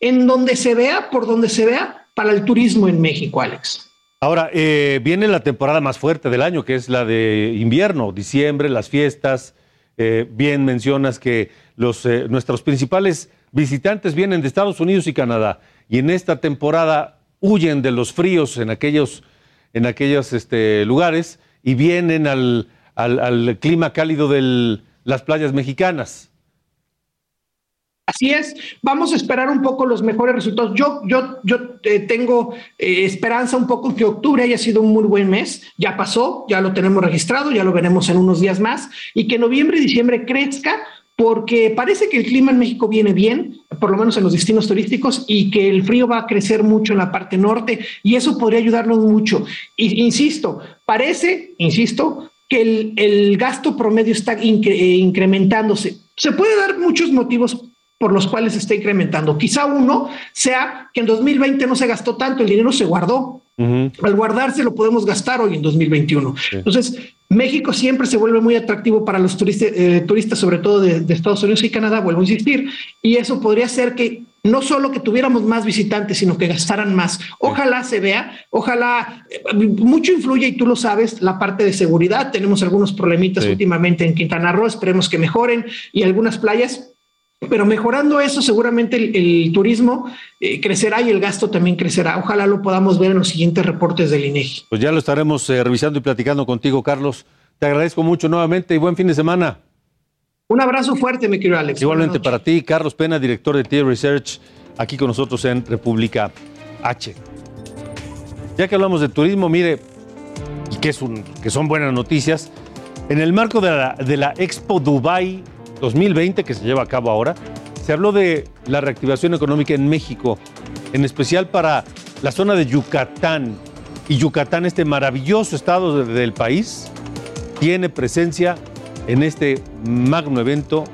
en donde se vea, por donde se vea, para el turismo en México, Alex. Ahora, eh, viene la temporada más fuerte del año, que es la de invierno, diciembre, las fiestas. Eh, bien mencionas que los, eh, nuestros principales visitantes vienen de Estados Unidos y Canadá, y en esta temporada huyen de los fríos en aquellos, en aquellos este, lugares y vienen al, al, al clima cálido de las playas mexicanas. Así es, vamos a esperar un poco los mejores resultados. Yo, yo, yo eh, tengo eh, esperanza un poco que octubre haya sido un muy buen mes. Ya pasó, ya lo tenemos registrado, ya lo veremos en unos días más. Y que noviembre y diciembre crezca porque parece que el clima en México viene bien, por lo menos en los destinos turísticos, y que el frío va a crecer mucho en la parte norte y eso podría ayudarnos mucho. Y, insisto, parece, insisto, que el, el gasto promedio está incre incrementándose. Se puede dar muchos motivos por los cuales se está incrementando. Quizá uno sea que en 2020 no se gastó tanto, el dinero se guardó. Uh -huh. Al guardarse lo podemos gastar hoy en 2021. Sí. Entonces, México siempre se vuelve muy atractivo para los turistas, eh, turistas sobre todo de, de, Estados Unidos y Canadá, vuelvo a insistir, y eso podría ser que no solo que tuviéramos más visitantes, sino que gastaran más. Ojalá se vea, ojalá, eh, mucho influye, y tú lo sabes, la parte de seguridad. Tenemos algunos problemitas sí. últimamente en Quintana Roo, esperemos que mejoren, y algunas playas pero mejorando eso, seguramente el, el turismo eh, crecerá y el gasto también crecerá. Ojalá lo podamos ver en los siguientes reportes del INEGI. Pues ya lo estaremos eh, revisando y platicando contigo, Carlos. Te agradezco mucho nuevamente y buen fin de semana. Un abrazo fuerte, mi querido Alex. Igualmente para ti, Carlos Pena, director de T Research, aquí con nosotros en República H. Ya que hablamos de turismo, mire, y que, es un, que son buenas noticias, en el marco de la, de la Expo Dubai 2020 que se lleva a cabo ahora, se habló de la reactivación económica en México, en especial para la zona de Yucatán. Y Yucatán, este maravilloso estado del país, tiene presencia en este magno evento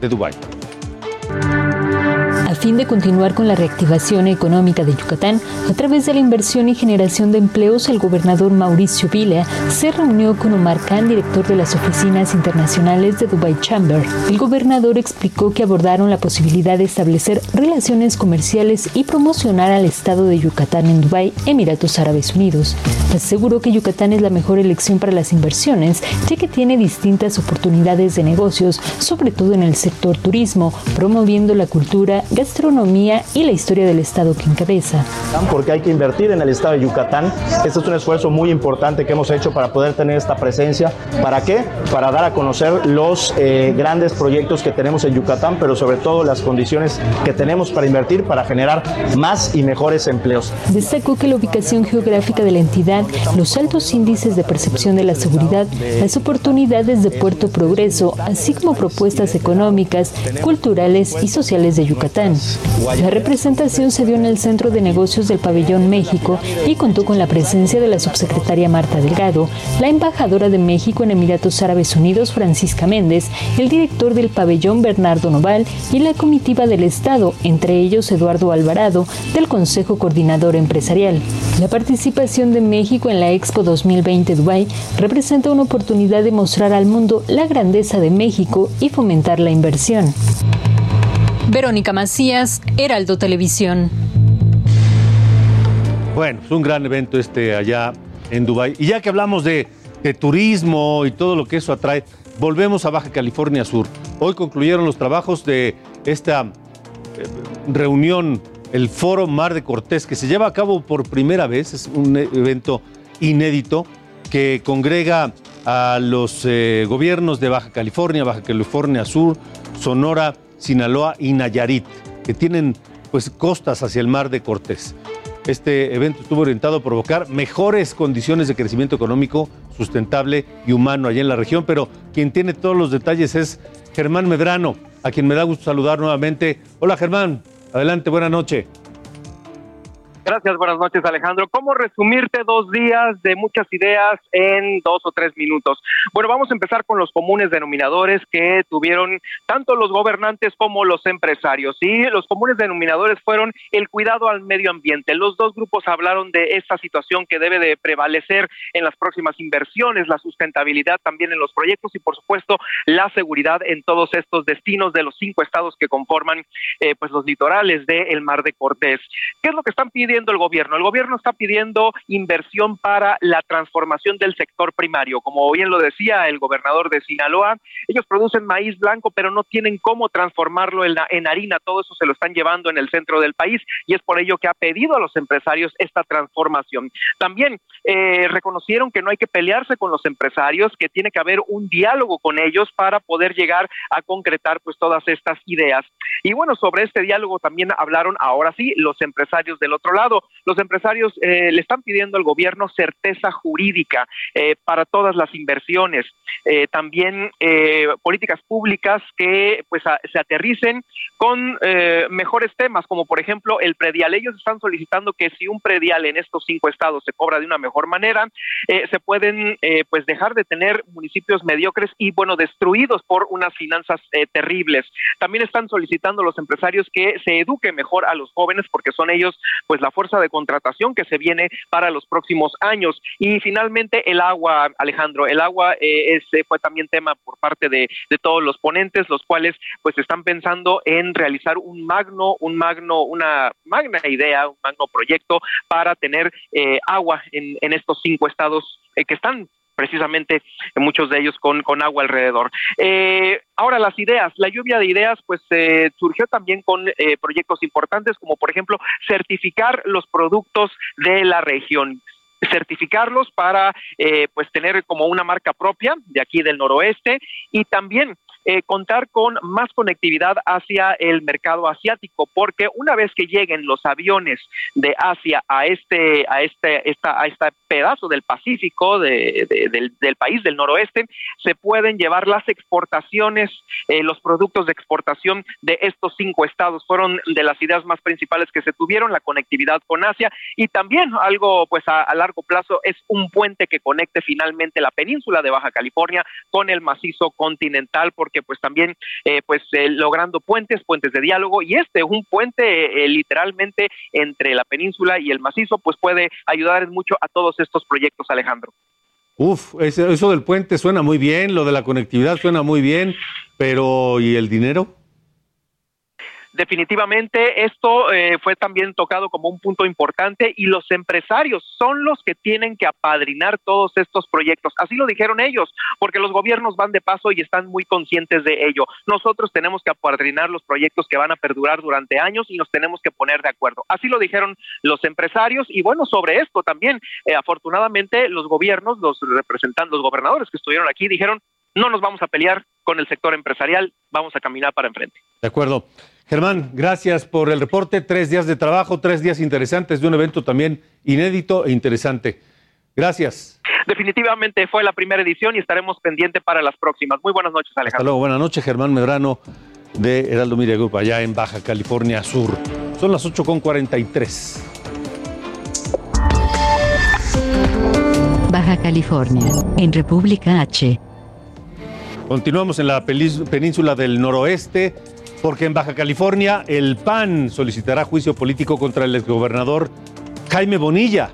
de Dubái. Fin de continuar con la reactivación económica de Yucatán a través de la inversión y generación de empleos, el gobernador Mauricio Vila se reunió con Omar Khan, director de las oficinas internacionales de Dubai Chamber. El gobernador explicó que abordaron la posibilidad de establecer relaciones comerciales y promocionar al estado de Yucatán en Dubai, Emiratos Árabes Unidos. Aseguró que Yucatán es la mejor elección para las inversiones, ya que tiene distintas oportunidades de negocios, sobre todo en el sector turismo, promoviendo la cultura, gastronomía y la historia del estado que encabeza. Porque hay que invertir en el estado de Yucatán. Este es un esfuerzo muy importante que hemos hecho para poder tener esta presencia. ¿Para qué? Para dar a conocer los eh, grandes proyectos que tenemos en Yucatán, pero sobre todo las condiciones que tenemos para invertir para generar más y mejores empleos. Destacó que la ubicación geográfica de la entidad, los altos índices de percepción de la seguridad, las oportunidades de Puerto Progreso, así como propuestas económicas, culturales y sociales de Yucatán. La representación se dio en el Centro de Negocios del Pabellón México y contó con la presencia de la subsecretaria Marta Delgado, la embajadora de México en Emiratos Árabes Unidos Francisca Méndez, el director del pabellón Bernardo Noval y la comitiva del Estado, entre ellos Eduardo Alvarado, del Consejo Coordinador Empresarial. La participación de México en la Expo 2020 Dubai representa una oportunidad de mostrar al mundo la grandeza de México y fomentar la inversión. Verónica Macías, Heraldo Televisión. Bueno, es un gran evento este allá en Dubái. Y ya que hablamos de, turismo y todo lo que eso atrae, volvemos a Baja California Sur. Hoy concluyeron los trabajos de esta eh, reunión, el Foro Mar de Cortés, que se lleva a cabo por primera vez. Es un evento inédito que congrega a los eh, gobiernos de Baja California, Baja California Sur, Sonora, Sinaloa y Nayarit, que tienen pues costas hacia el mar de Cortés. Este evento estuvo orientado a provocar mejores condiciones de crecimiento económico, sustentable y humano allá en la región, pero quien tiene todos los detalles es Germán Medrano, a quien me da gusto saludar nuevamente. Hola Germán, adelante, buena noche. Gracias, buenas noches Alejandro. ¿Cómo resumirte dos días de muchas ideas en dos o tres minutos? Bueno, vamos a empezar con los comunes denominadores que tuvieron tanto los gobernantes como los empresarios. Y los comunes denominadores fueron el cuidado al medio ambiente. Los dos grupos hablaron de esta situación que debe de prevalecer en las próximas inversiones, la sustentabilidad también en los proyectos y por supuesto la seguridad en todos estos destinos de los cinco estados que conforman eh, pues los litorales del Mar de Cortés. ¿Qué es lo que están pidiendo? El gobierno? El gobierno está pidiendo inversión para la transformación del sector primario. Como bien lo decía el gobernador de Sinaloa, ellos producen maíz blanco, pero no tienen cómo transformarlo en, en harina. Todo eso se lo están llevando en el centro del país y es por ello que ha pedido a los empresarios esta transformación. También eh, reconocieron que no hay que pelearse con los empresarios, que tiene que haber un diálogo con ellos para poder llegar a concretar pues todas estas ideas. Y bueno, sobre este diálogo también hablaron ahora sí los empresarios del otro lado los empresarios eh, le están pidiendo al gobierno certeza jurídica eh, para todas las inversiones, eh, también políticas públicas que pues se aterricen con mejores temas, como por ejemplo el predial. Ellos están solicitando que si un predial en estos cinco estados se cobra de una mejor manera, se pueden pues dejar de tener municipios mediocres y bueno destruidos por unas finanzas terribles. También están solicitando los empresarios que se eduque mejor a los jóvenes porque son ellos pues la fuerza de contratación que se viene para los próximos años. Y finalmente el agua, Alejandro, el agua eh, fue también tema por parte de, todos los ponentes, los cuales pues están pensando en realizar un magno, un magno, una magna idea, un magno proyecto para tener eh, agua en, en estos cinco estados eh, que están precisamente muchos de ellos con, con agua alrededor. Eh, ahora las ideas, la lluvia de ideas pues eh, surgió también con eh, proyectos importantes como por ejemplo certificar los productos de la región certificarlos para pues tener como una marca propia de aquí del noroeste y también eh, contar con más conectividad hacia el mercado asiático, porque una vez que lleguen los aviones de Asia a este, a este, esta, a este pedazo del Pacífico del, del, país del noroeste, se pueden llevar las exportaciones, eh, los productos de exportación de estos cinco estados. Fueron de las ideas más principales que se tuvieron, la conectividad con Asia y también algo pues a, a largo plazo es un puente que conecte finalmente la península de Baja California con el macizo continental, porque pues también eh, pues eh, logrando puentes, puentes de diálogo y este, un puente eh, literalmente entre la península y el macizo, pues puede ayudar mucho a todos estos proyectos, Alejandro. Uf, eso del puente suena muy bien, lo de la conectividad suena muy bien, pero ¿y el dinero? Definitivamente esto eh, fue también tocado como un punto importante y los empresarios son los que tienen que apadrinar todos estos proyectos. Así lo dijeron ellos, porque los gobiernos van de paso y están muy conscientes de ello. Nosotros tenemos que apadrinar los proyectos que van a perdurar durante años y nos tenemos que poner de acuerdo. Así lo dijeron los empresarios y bueno, sobre esto también, eh, afortunadamente los gobiernos, los representantes, los gobernadores que estuvieron aquí dijeron, no nos vamos a pelear con el sector empresarial, vamos a caminar para enfrente. De acuerdo. Germán, gracias por el reporte. Tres días de trabajo, tres días interesantes de un evento también inédito e interesante. Gracias. Definitivamente fue la primera edición y estaremos pendientes para las próximas. Muy buenas noches, Alejandro. Hasta luego, buenas noches, Germán Medrano de Heraldo Media Group, allá en Baja California Sur. Son las 8.43. Baja California, en República H. Continuamos en la península del noroeste porque en Baja California el PAN solicitará juicio político contra el exgobernador Jaime Bonilla.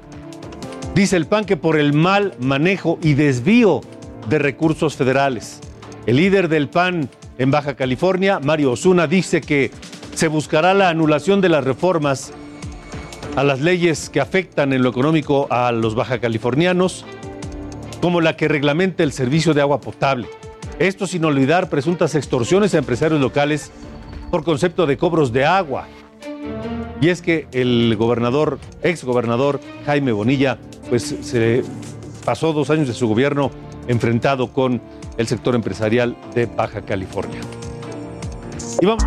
Dice el PAN que por el mal manejo y desvío de recursos federales. El líder del PAN en Baja California, Mario Osuna, dice que se buscará la anulación de las reformas a las leyes que afectan en lo económico a los baja californianos, como la que reglamenta el servicio de agua potable. Esto sin olvidar presuntas extorsiones a empresarios locales por concepto de cobros de agua. Y es que el gobernador, ex gobernador Jaime Bonilla, pues se pasó dos años de su gobierno enfrentado con el sector empresarial de Baja California. Y vamos.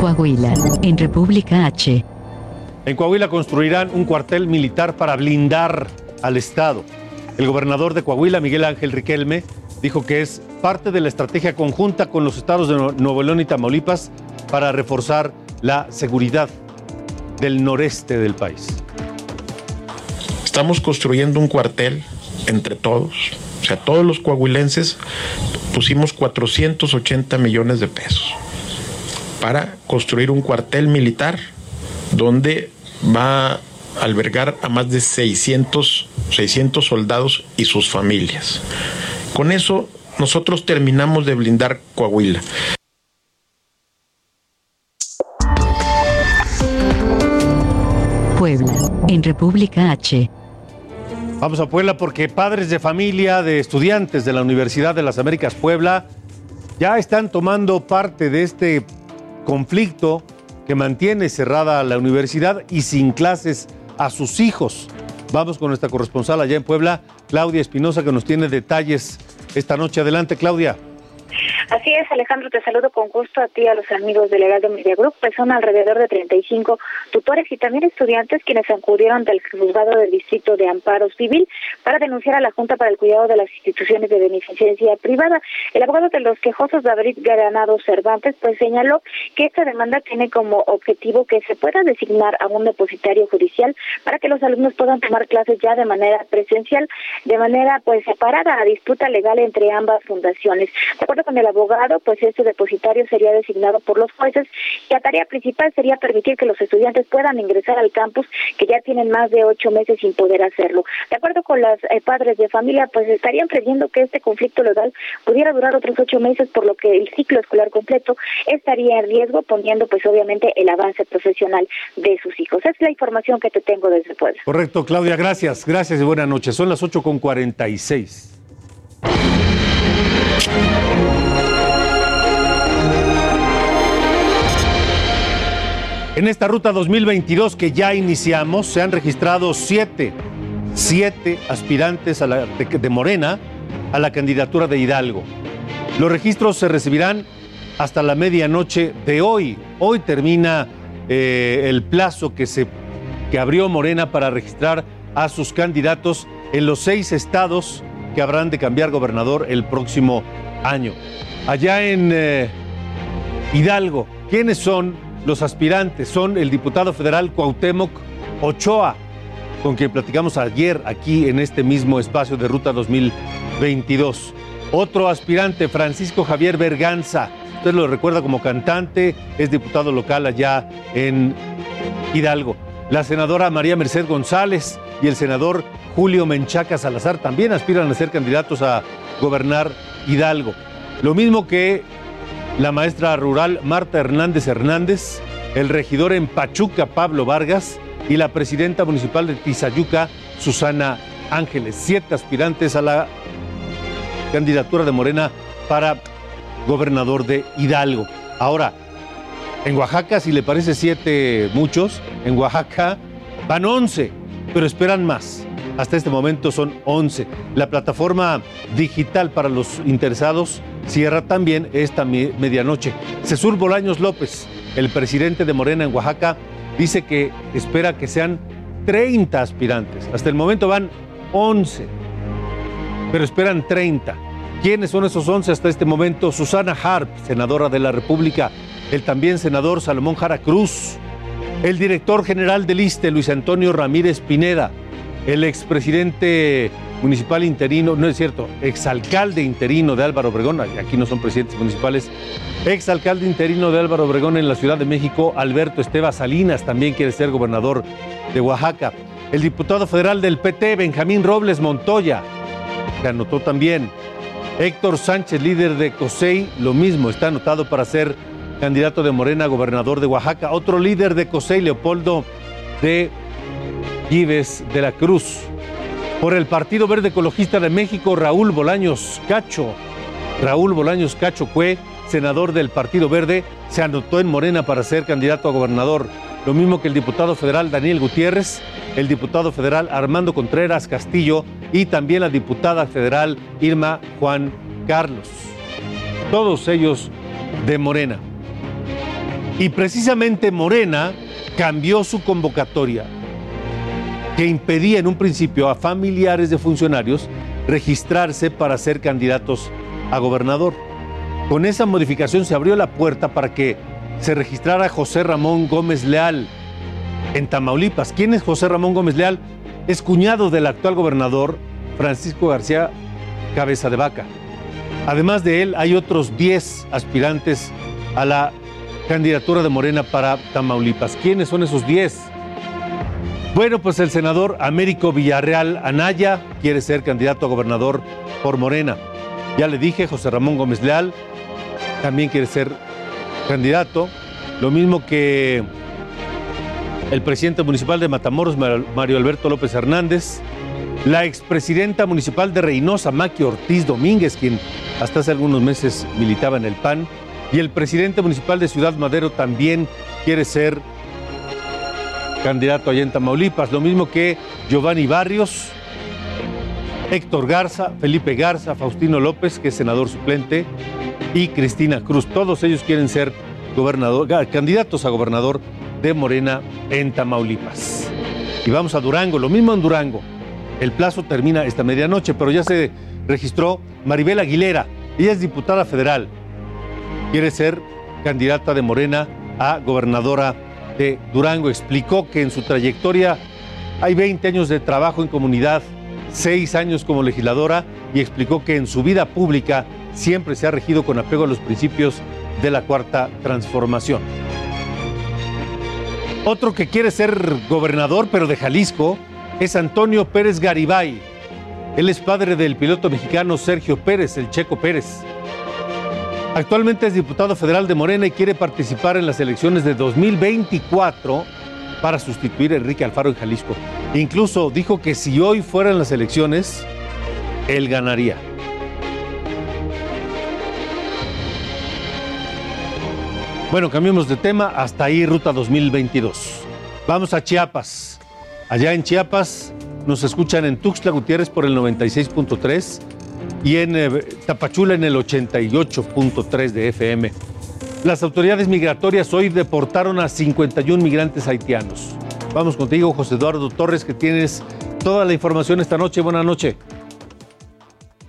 Coahuila, en República H. En Coahuila construirán un cuartel militar para blindar al Estado. El gobernador de Coahuila, Miguel Ángel Riquelme, dijo que es parte de la estrategia conjunta con los estados de Nuevo León y Tamaulipas para reforzar la seguridad del noreste del país. Estamos construyendo un cuartel entre todos, o sea, todos los coahuilenses pusimos 480 millones de pesos para construir un cuartel militar donde va a albergar a más de 600, 600 soldados y sus familias. Con eso nosotros terminamos de blindar Coahuila. Puebla, en República H. Vamos a Puebla porque padres de familia de estudiantes de la Universidad de las Américas Puebla ya están tomando parte de este conflicto que mantiene cerrada la universidad y sin clases a sus hijos. Vamos con nuestra corresponsal allá en Puebla, Claudia Espinosa, que nos tiene detalles esta noche. Adelante, Claudia. Así es, Alejandro, te saludo con gusto a ti a los amigos del Heraldo Media Group, pues son alrededor de 35 tutores y también estudiantes quienes acudieron del juzgado del Distrito de Amparo Civil para denunciar a la Junta para el Cuidado de las Instituciones de Beneficencia Privada. El abogado de los quejosos, David Granado Cervantes, pues señaló que esta demanda tiene como objetivo que se pueda designar a un depositario judicial para que los alumnos puedan tomar clases ya de manera presencial, de manera pues separada a disputa legal entre ambas fundaciones. De acuerdo con el abogado, pues este depositario sería designado por los jueces y la tarea principal sería permitir que los estudiantes puedan ingresar al campus que ya tienen más de ocho meses sin poder hacerlo. De acuerdo con los eh, padres de familia, pues estarían previendo que este conflicto legal pudiera durar otros ocho meses, por lo que el ciclo escolar completo estaría en riesgo, poniendo pues obviamente el avance profesional de sus hijos. Es la información que te tengo desde Puebla. Correcto, Claudia, gracias, gracias y buenas noches. Son las ocho con cuarenta y seis. En esta ruta 2022 que ya iniciamos, se han registrado siete, siete aspirantes a la, de, Morena a la candidatura de Hidalgo. Los registros se recibirán hasta la medianoche de hoy. Hoy termina eh, el plazo que, se, que abrió Morena para registrar a sus candidatos en los seis estados que habrán de cambiar gobernador el próximo año. Allá en eh, Hidalgo, ¿quiénes son los aspirantes? Son el diputado federal Cuauhtémoc Ochoa, con quien platicamos ayer aquí en este mismo espacio de Ruta 2022. Otro aspirante, Francisco Javier Berganza. Usted lo recuerda como cantante, es diputado local allá en Hidalgo. La senadora María Merced González y el senador Julio Menchaca Salazar también aspiran a ser candidatos a gobernar Hidalgo. Lo mismo que la maestra rural Marta Hernández Hernández, el regidor en Pachuca Pablo Vargas y la presidenta municipal de Tizayuca Susana Ángeles. Siete aspirantes a la candidatura de Morena para gobernador de Hidalgo. Ahora, en Oaxaca, si le parece siete muchos, en Oaxaca van once, pero esperan más. Hasta este momento son once. La plataforma digital para los interesados cierra también esta medianoche. Cesur Bolaños López, el presidente de Morena en Oaxaca, dice que espera que sean 30 aspirantes. Hasta el momento van 11, pero esperan 30. ¿Quiénes son esos 11 hasta este momento? Susana Harp, senadora de la República, el también senador Salomón Jara Cruz, el director general del ISTE, Luis Antonio Ramírez Pineda, el expresidente municipal interino, no es cierto, exalcalde interino de Álvaro Obregón, aquí no son presidentes municipales, exalcalde interino de Álvaro Obregón en la Ciudad de México, Alberto Esteba Salinas, también quiere ser gobernador de Oaxaca. El diputado federal del PT, Benjamín Robles Montoya, que anotó también. Héctor Sánchez, líder de COSEI, lo mismo, está anotado para ser candidato de Morena, gobernador de Oaxaca. Otro líder de COSEI, Leopoldo de Gives de la Cruz. Por el Partido Verde Ecologista de México, Raúl Bolaños Cacho. Raúl Bolaños Cacho Cue, senador del Partido Verde, se anotó en Morena para ser candidato a gobernador. Lo mismo que el diputado federal Daniel Gutiérrez, el diputado federal Armando Contreras Castillo y también la diputada federal Irma Juan Carlos. Todos ellos de Morena. Y precisamente Morena cambió su convocatoria que impedía en un principio a familiares de funcionarios registrarse para ser candidatos a gobernador. Con esa modificación se abrió la puerta para que se registrara José Ramón Gómez Leal en Tamaulipas. ¿Quién es José Ramón Gómez Leal? Es cuñado del actual gobernador Francisco García Cabeza de Vaca. Además de él, hay otros 10 aspirantes a la candidatura de Morena para Tamaulipas. ¿Quiénes son esos 10? Bueno, pues el senador Américo Villarreal Anaya quiere ser candidato a gobernador por Morena. Ya le dije, José Ramón Gómez Leal también quiere ser candidato. Lo mismo que el presidente municipal de Matamoros, Mario Alberto López Hernández. La expresidenta municipal de Reynosa, Maqui Ortiz Domínguez, quien hasta hace algunos meses militaba en el PAN. Y el presidente municipal de Ciudad Madero también quiere ser candidato allá en Tamaulipas, lo mismo que Giovanni Barrios, Héctor Garza, Felipe Garza, Faustino López, que es senador suplente, y Cristina Cruz. Todos ellos quieren ser candidatos a gobernador de Morena en Tamaulipas. Y vamos a Durango, lo mismo en Durango. El plazo termina esta medianoche, pero ya se registró Maribel Aguilera. Ella es diputada federal. Quiere ser candidata de Morena a gobernadora de Durango explicó que en su trayectoria hay 20 años de trabajo en comunidad, 6 años como legisladora y explicó que en su vida pública siempre se ha regido con apego a los principios de la cuarta transformación. Otro que quiere ser gobernador, pero de Jalisco, es Antonio Pérez Garibay. Él es padre del piloto mexicano Sergio Pérez, el Checo Pérez. Actualmente es diputado federal de Morena y quiere participar en las elecciones de 2024 para sustituir a Enrique Alfaro en Jalisco. Incluso dijo que si hoy fueran las elecciones, él ganaría. Bueno, cambiemos de tema. Hasta ahí, Ruta 2022. Vamos a Chiapas. Allá en Chiapas nos escuchan en Tuxtla Gutiérrez por el 96.3 y en eh, Tapachula en el 88.3 de FM. Las autoridades migratorias hoy deportaron a 51 migrantes haitianos. Vamos contigo, José Eduardo Torres, que tienes toda la información esta noche. Buenas noches.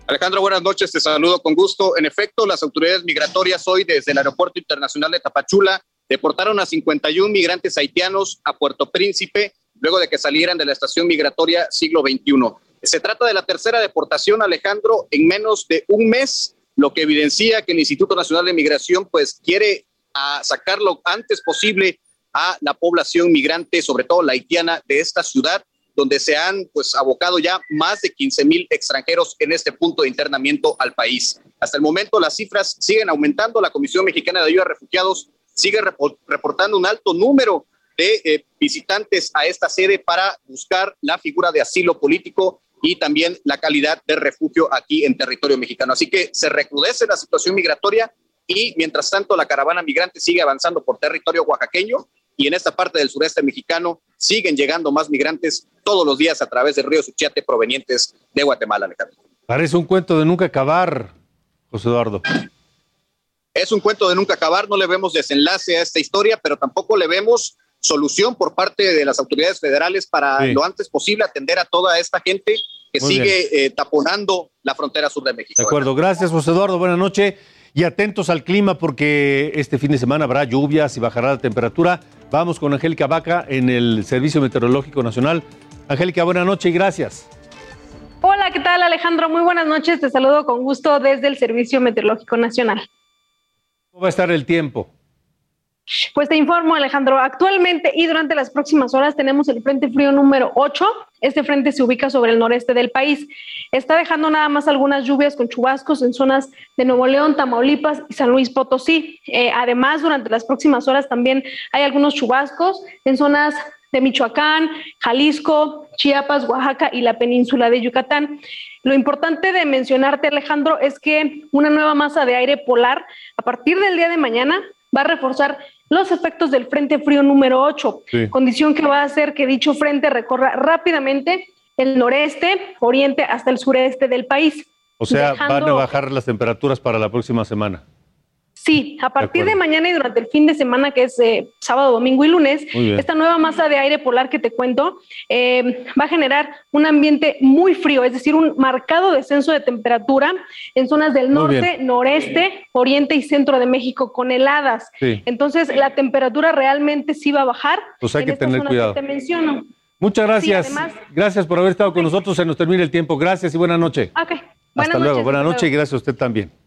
Alejandro, buenas noches, te saludo con gusto. En efecto, las autoridades migratorias hoy desde el Aeropuerto Internacional de Tapachula deportaron a 51 migrantes haitianos a Puerto Príncipe luego de que salieran de la estación migratoria siglo XXI. Se trata de la tercera deportación, Alejandro, en menos de un mes, lo que evidencia que el Instituto Nacional de Migración pues quiere a sacar lo antes posible a la población migrante, sobre todo la haitiana de esta ciudad, donde se han pues abocado ya más de 15 mil extranjeros en este punto de internamiento al país. Hasta el momento las cifras siguen aumentando. La Comisión Mexicana de Ayuda a Refugiados sigue reportando un alto número de eh, visitantes a esta sede para buscar la figura de asilo político y también la calidad de refugio aquí en territorio mexicano. Así que se recrudece la situación migratoria y mientras tanto la caravana migrante sigue avanzando por territorio oaxaqueño y en esta parte del sureste mexicano siguen llegando más migrantes todos los días a través del río Suchiate provenientes de Guatemala, Alejandro. Parece un cuento de nunca acabar, José Eduardo. Es un cuento de nunca acabar, no le vemos desenlace a esta historia, pero tampoco le vemos solución por parte de las autoridades federales para lo antes posible atender a toda esta gente que sigue eh, taponando la frontera sur de México. De acuerdo, gracias José Eduardo, buenas noches y atentos al clima porque este fin de semana habrá lluvias y bajará la temperatura. Vamos con Angélica Vaca en el Servicio Meteorológico Nacional. Angélica, buenas noches y gracias. Hola, ¿qué tal Alejandro? Muy buenas noches, te saludo con gusto desde el Servicio Meteorológico Nacional. ¿Cómo va a estar el tiempo? Pues te informo, Alejandro. Actualmente y durante las próximas horas tenemos el Frente Frío número 8. Este frente se ubica sobre el noreste del país. Está dejando nada más algunas lluvias con chubascos en zonas de Nuevo León, Tamaulipas y San Luis Potosí. Eh, además, durante las próximas horas también hay algunos chubascos en zonas de Michoacán, Jalisco, Chiapas, Oaxaca y la península de Yucatán. Lo importante de mencionarte, Alejandro, es que una nueva masa de aire polar a partir del día de mañana va a reforzar los efectos del Frente Frío número 8, condición que va a hacer que dicho frente recorra rápidamente el noreste, oriente hasta el sureste del país. O sea, van a bajar las temperaturas para la próxima semana. Sí, a partir de, mañana y durante el fin de semana, que es eh, sábado, domingo y lunes, esta nueva masa de aire polar que te cuento eh, va a generar un ambiente muy frío, es decir, un marcado descenso de temperatura en zonas del norte, noreste, oriente y centro de México con heladas. Entonces, la temperatura realmente sí va a bajar. Pues hay que tener cuidado. te menciono. Muchas gracias. gracias por haber estado con nosotros. Se nos termina el tiempo. Gracias y buena noche. Okay. Hasta luego. Buenas noches y gracias a usted también.